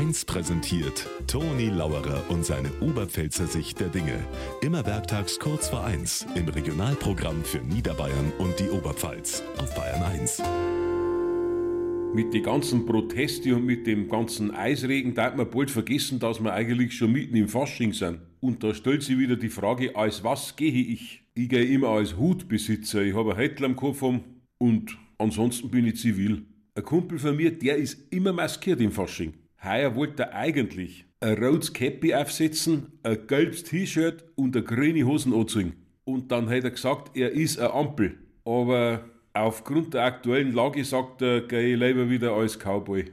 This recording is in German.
1 präsentiert Toni Lauerer und seine Oberpfälzer Sicht der Dinge. Immer werktags kurz vor 1 im Regionalprogramm für Niederbayern und die Oberpfalz auf Bayern 1. Mit den ganzen Proteste und mit dem ganzen Eisregen darf man bald vergessen, dass wir eigentlich schon mitten im Fasching sind. Und da stellt sich wieder die Frage, als was gehe ich? Ich gehe immer als Hutbesitzer. Ich habe ein Hättel am Kopf und ansonsten bin ich zivil. Ein Kumpel von mir, der ist immer maskiert im Fasching. Heuer wollte er eigentlich ein rotes Käppi aufsetzen, ein gelbes T-Shirt und eine grüne Hosen anziehen. Und dann hat er gesagt, er ist eine Ampel. Aber aufgrund der aktuellen Lage sagt er, gehe ich lieber wieder als Cowboy.